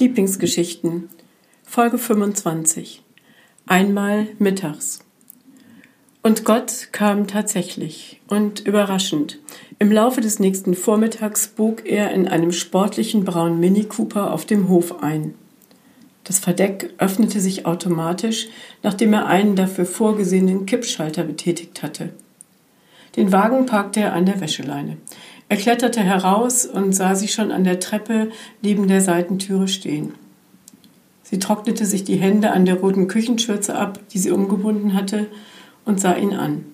Lieblingsgeschichten Folge 25 Einmal mittags Und Gott kam tatsächlich und überraschend. Im Laufe des nächsten Vormittags bog er in einem sportlichen braunen Mini Cooper auf dem Hof ein. Das Verdeck öffnete sich automatisch, nachdem er einen dafür vorgesehenen Kippschalter betätigt hatte. Den Wagen parkte er an der Wäscheleine. Er kletterte heraus und sah sie schon an der Treppe neben der Seitentüre stehen. Sie trocknete sich die Hände an der roten Küchenschürze ab, die sie umgebunden hatte, und sah ihn an.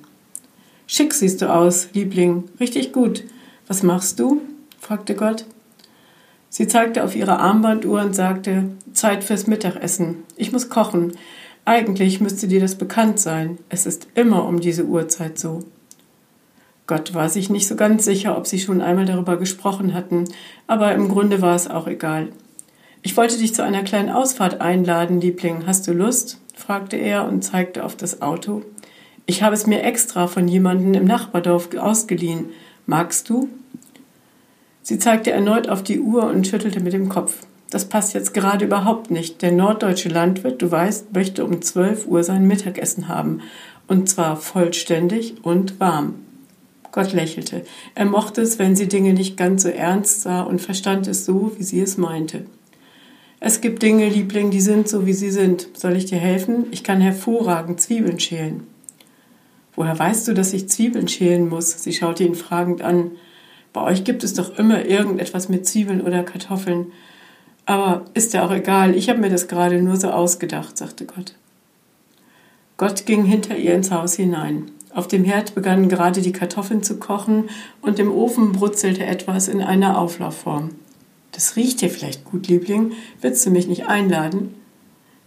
Schick siehst du aus, Liebling, richtig gut. Was machst du? fragte Gott. Sie zeigte auf ihre Armbanduhr und sagte, Zeit fürs Mittagessen. Ich muss kochen. Eigentlich müsste dir das bekannt sein. Es ist immer um diese Uhrzeit so. Gott war sich nicht so ganz sicher, ob sie schon einmal darüber gesprochen hatten, aber im Grunde war es auch egal. Ich wollte dich zu einer kleinen Ausfahrt einladen, Liebling. Hast du Lust? fragte er und zeigte auf das Auto. Ich habe es mir extra von jemandem im Nachbardorf ausgeliehen. Magst du? Sie zeigte erneut auf die Uhr und schüttelte mit dem Kopf. Das passt jetzt gerade überhaupt nicht. Der norddeutsche Landwirt, du weißt, möchte um zwölf Uhr sein Mittagessen haben. Und zwar vollständig und warm. Gott lächelte. Er mochte es, wenn sie Dinge nicht ganz so ernst sah und verstand es so, wie sie es meinte. Es gibt Dinge, Liebling, die sind so, wie sie sind. Soll ich dir helfen? Ich kann hervorragend Zwiebeln schälen. Woher weißt du, dass ich Zwiebeln schälen muss? Sie schaute ihn fragend an. Bei euch gibt es doch immer irgendetwas mit Zwiebeln oder Kartoffeln. Aber ist ja auch egal, ich habe mir das gerade nur so ausgedacht, sagte Gott. Gott ging hinter ihr ins Haus hinein. Auf dem Herd begannen gerade die Kartoffeln zu kochen und im Ofen brutzelte etwas in einer Auflaufform. Das riecht dir vielleicht gut, Liebling. Willst du mich nicht einladen?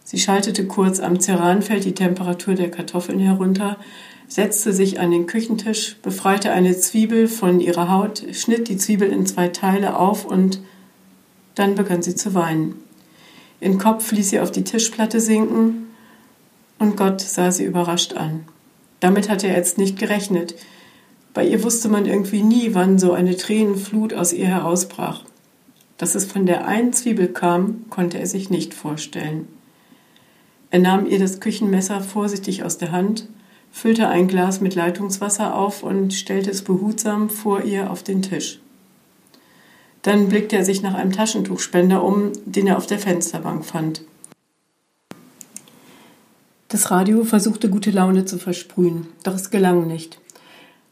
Sie schaltete kurz am Ceranfeld die Temperatur der Kartoffeln herunter, setzte sich an den Küchentisch, befreite eine Zwiebel von ihrer Haut, schnitt die Zwiebel in zwei Teile auf und dann begann sie zu weinen. Ihren Kopf ließ sie auf die Tischplatte sinken und Gott sah sie überrascht an. Damit hatte er jetzt nicht gerechnet. Bei ihr wusste man irgendwie nie, wann so eine Tränenflut aus ihr herausbrach. Dass es von der einen Zwiebel kam, konnte er sich nicht vorstellen. Er nahm ihr das Küchenmesser vorsichtig aus der Hand, füllte ein Glas mit Leitungswasser auf und stellte es behutsam vor ihr auf den Tisch. Dann blickte er sich nach einem Taschentuchspender um, den er auf der Fensterbank fand. Das Radio versuchte gute Laune zu versprühen, doch es gelang nicht.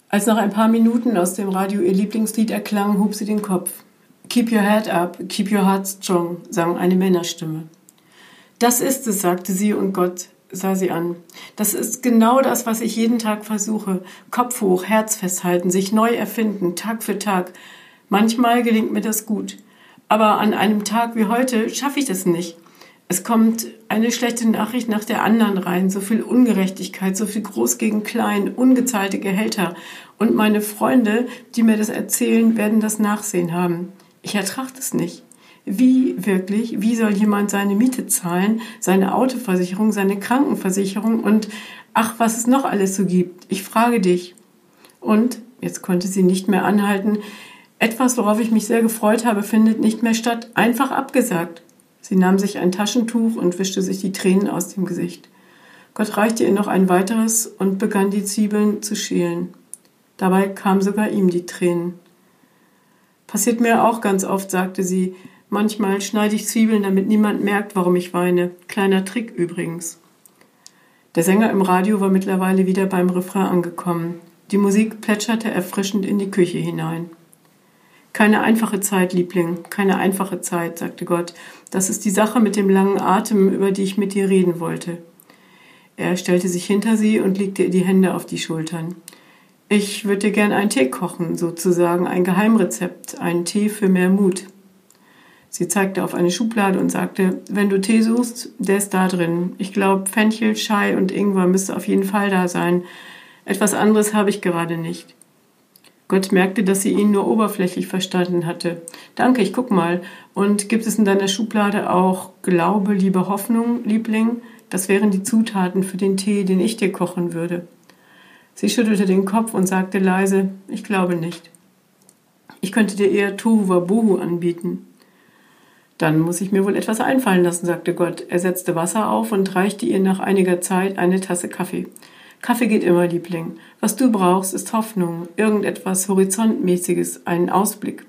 Als nach ein paar Minuten aus dem Radio ihr Lieblingslied erklang, hob sie den Kopf. Keep your head up, keep your heart strong, sang eine Männerstimme. Das ist es, sagte sie und Gott sah sie an. Das ist genau das, was ich jeden Tag versuche. Kopf hoch, Herz festhalten, sich neu erfinden, Tag für Tag. Manchmal gelingt mir das gut. Aber an einem Tag wie heute schaffe ich das nicht. Es kommt eine schlechte Nachricht nach der anderen rein, so viel Ungerechtigkeit, so viel Groß gegen Klein, ungezahlte Gehälter. Und meine Freunde, die mir das erzählen, werden das Nachsehen haben. Ich ertrage es nicht. Wie wirklich, wie soll jemand seine Miete zahlen, seine Autoversicherung, seine Krankenversicherung und ach, was es noch alles so gibt? Ich frage dich. Und, jetzt konnte sie nicht mehr anhalten, etwas, worauf ich mich sehr gefreut habe, findet nicht mehr statt, einfach abgesagt. Sie nahm sich ein Taschentuch und wischte sich die Tränen aus dem Gesicht. Gott reichte ihr noch ein weiteres und begann die Zwiebeln zu schälen. Dabei kamen sogar ihm die Tränen. Passiert mir auch ganz oft, sagte sie. Manchmal schneide ich Zwiebeln, damit niemand merkt, warum ich weine. Kleiner Trick übrigens. Der Sänger im Radio war mittlerweile wieder beim Refrain angekommen. Die Musik plätscherte erfrischend in die Küche hinein. Keine einfache Zeit, Liebling, keine einfache Zeit, sagte Gott. Das ist die Sache mit dem langen Atem, über die ich mit dir reden wollte. Er stellte sich hinter sie und legte ihr die Hände auf die Schultern. Ich würde dir gern einen Tee kochen, sozusagen ein Geheimrezept, einen Tee für mehr Mut. Sie zeigte auf eine Schublade und sagte, wenn du Tee suchst, der ist da drin. Ich glaube, Fenchel, Schei und Ingwer müsste auf jeden Fall da sein. Etwas anderes habe ich gerade nicht. Gott merkte, dass sie ihn nur oberflächlich verstanden hatte. Danke, ich guck mal. Und gibt es in deiner Schublade auch Glaube, Liebe, Hoffnung, Liebling? Das wären die Zutaten für den Tee, den ich dir kochen würde. Sie schüttelte den Kopf und sagte leise, ich glaube nicht. Ich könnte dir eher Tohu Wabohu anbieten. Dann muss ich mir wohl etwas einfallen lassen, sagte Gott. Er setzte Wasser auf und reichte ihr nach einiger Zeit eine Tasse Kaffee. Kaffee geht immer, Liebling. Was du brauchst, ist Hoffnung, irgendetwas Horizontmäßiges, einen Ausblick.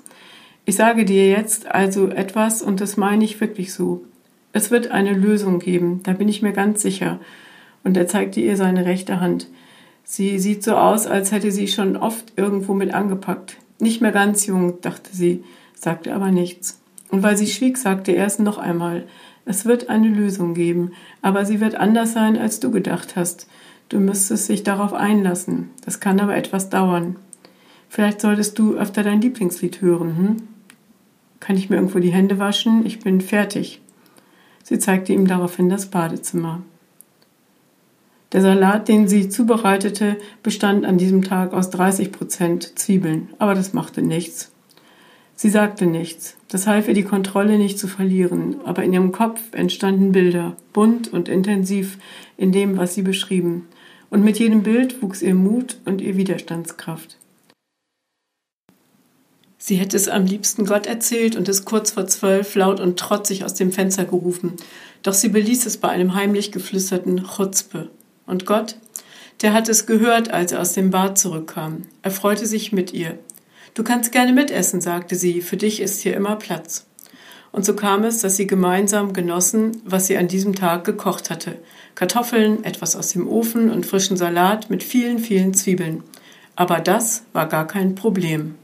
Ich sage dir jetzt also etwas und das meine ich wirklich so. Es wird eine Lösung geben, da bin ich mir ganz sicher. Und er zeigte ihr seine rechte Hand. Sie sieht so aus, als hätte sie schon oft irgendwo mit angepackt. Nicht mehr ganz jung, dachte sie, sagte aber nichts. Und weil sie schwieg, sagte er es noch einmal. Es wird eine Lösung geben, aber sie wird anders sein, als du gedacht hast. Du müsstest dich darauf einlassen. Das kann aber etwas dauern. Vielleicht solltest du öfter dein Lieblingslied hören, hm? Kann ich mir irgendwo die Hände waschen? Ich bin fertig. Sie zeigte ihm daraufhin das Badezimmer. Der Salat, den sie zubereitete, bestand an diesem Tag aus 30 Prozent Zwiebeln, aber das machte nichts. Sie sagte nichts. Das half ihr, die Kontrolle nicht zu verlieren, aber in ihrem Kopf entstanden Bilder, bunt und intensiv in dem, was sie beschrieben. Und mit jedem Bild wuchs ihr Mut und ihr Widerstandskraft. Sie hätte es am liebsten Gott erzählt und es kurz vor zwölf laut und trotzig aus dem Fenster gerufen, doch sie beließ es bei einem heimlich geflüsterten Chutzpe. Und Gott, der hat es gehört, als er aus dem Bad zurückkam. Er freute sich mit ihr. Du kannst gerne mitessen, sagte sie, für dich ist hier immer Platz. Und so kam es, dass sie gemeinsam genossen, was sie an diesem Tag gekocht hatte. Kartoffeln, etwas aus dem Ofen und frischen Salat mit vielen, vielen Zwiebeln. Aber das war gar kein Problem.